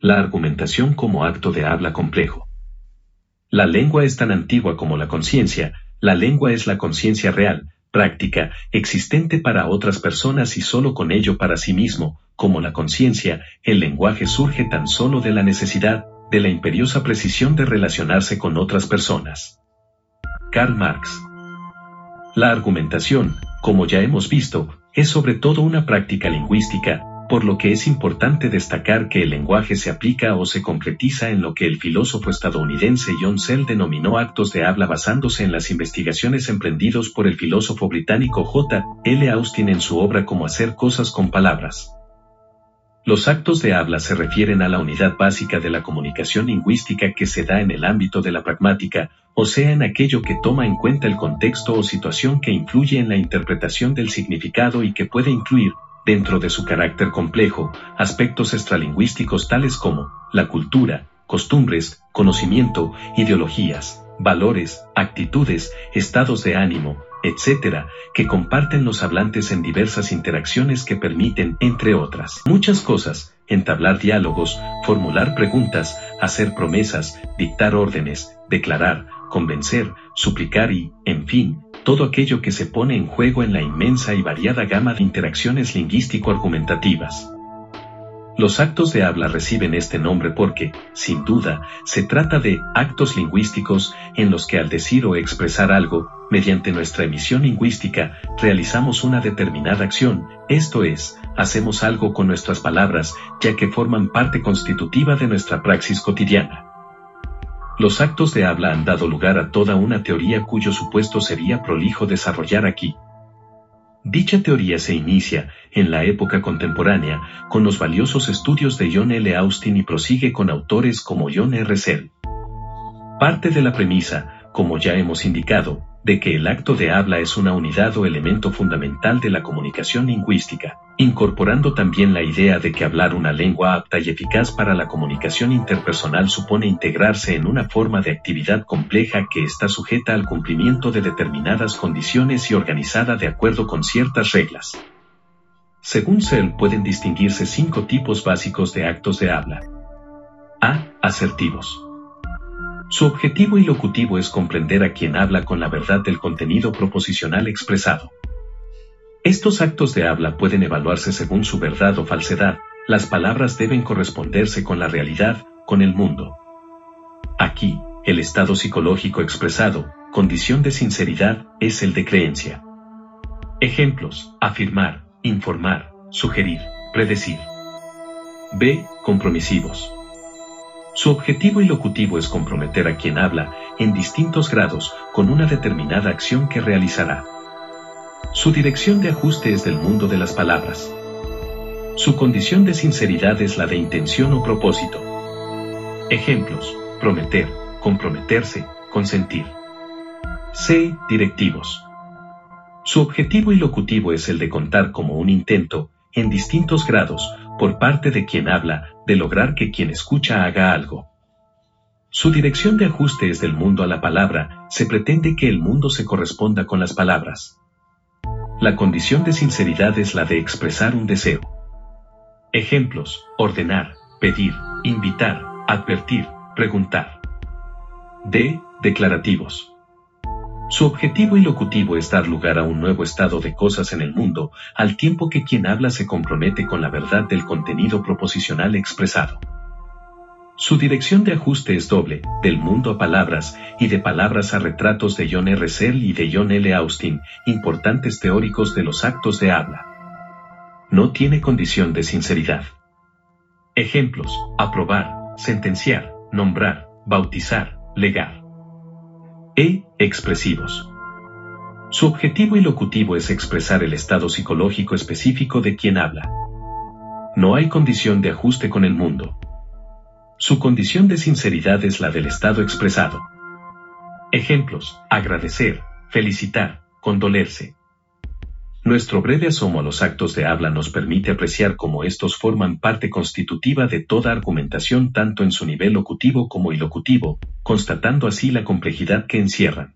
La argumentación como acto de habla complejo. La lengua es tan antigua como la conciencia, la lengua es la conciencia real, práctica, existente para otras personas y solo con ello para sí mismo, como la conciencia, el lenguaje surge tan solo de la necesidad, de la imperiosa precisión de relacionarse con otras personas. Karl Marx. La argumentación, como ya hemos visto, es sobre todo una práctica lingüística, por lo que es importante destacar que el lenguaje se aplica o se concretiza en lo que el filósofo estadounidense John Sell denominó actos de habla basándose en las investigaciones emprendidos por el filósofo británico J. L. Austin en su obra Como hacer cosas con palabras. Los actos de habla se refieren a la unidad básica de la comunicación lingüística que se da en el ámbito de la pragmática, o sea en aquello que toma en cuenta el contexto o situación que influye en la interpretación del significado y que puede incluir, dentro de su carácter complejo, aspectos extralingüísticos tales como la cultura, costumbres, conocimiento, ideologías, valores, actitudes, estados de ánimo, etc., que comparten los hablantes en diversas interacciones que permiten, entre otras, muchas cosas, entablar diálogos, formular preguntas, hacer promesas, dictar órdenes, declarar, convencer, suplicar y, en fin, todo aquello que se pone en juego en la inmensa y variada gama de interacciones lingüístico-argumentativas. Los actos de habla reciben este nombre porque, sin duda, se trata de actos lingüísticos en los que al decir o expresar algo, mediante nuestra emisión lingüística, realizamos una determinada acción, esto es, hacemos algo con nuestras palabras, ya que forman parte constitutiva de nuestra praxis cotidiana. Los actos de habla han dado lugar a toda una teoría cuyo supuesto sería prolijo desarrollar aquí. Dicha teoría se inicia, en la época contemporánea, con los valiosos estudios de John L. Austin y prosigue con autores como John R. Sell. Parte de la premisa, como ya hemos indicado, de que el acto de habla es una unidad o elemento fundamental de la comunicación lingüística, incorporando también la idea de que hablar una lengua apta y eficaz para la comunicación interpersonal supone integrarse en una forma de actividad compleja que está sujeta al cumplimiento de determinadas condiciones y organizada de acuerdo con ciertas reglas. Según Sell pueden distinguirse cinco tipos básicos de actos de habla. A. Asertivos. Su objetivo ilocutivo es comprender a quien habla con la verdad del contenido proposicional expresado. Estos actos de habla pueden evaluarse según su verdad o falsedad, las palabras deben corresponderse con la realidad, con el mundo. Aquí, el estado psicológico expresado, condición de sinceridad, es el de creencia. Ejemplos, afirmar, informar, sugerir, predecir. B. Compromisivos. Su objetivo ilocutivo es comprometer a quien habla, en distintos grados, con una determinada acción que realizará. Su dirección de ajuste es del mundo de las palabras. Su condición de sinceridad es la de intención o propósito. Ejemplos, prometer, comprometerse, consentir. C. Directivos. Su objetivo ilocutivo es el de contar como un intento, en distintos grados, por parte de quien habla, de lograr que quien escucha haga algo. Su dirección de ajuste es del mundo a la palabra, se pretende que el mundo se corresponda con las palabras. La condición de sinceridad es la de expresar un deseo. Ejemplos, ordenar, pedir, invitar, advertir, preguntar. D. Declarativos. Su objetivo ilocutivo es dar lugar a un nuevo estado de cosas en el mundo, al tiempo que quien habla se compromete con la verdad del contenido proposicional expresado. Su dirección de ajuste es doble, del mundo a palabras, y de palabras a retratos de John R. Sell y de John L. Austin, importantes teóricos de los actos de habla. No tiene condición de sinceridad. Ejemplos, aprobar, sentenciar, nombrar, bautizar, legar. E. Expresivos. Su objetivo ilocutivo es expresar el estado psicológico específico de quien habla. No hay condición de ajuste con el mundo. Su condición de sinceridad es la del estado expresado. Ejemplos, agradecer, felicitar, condolerse. Nuestro breve asomo a los actos de habla nos permite apreciar cómo estos forman parte constitutiva de toda argumentación tanto en su nivel locutivo como ilocutivo, constatando así la complejidad que encierran.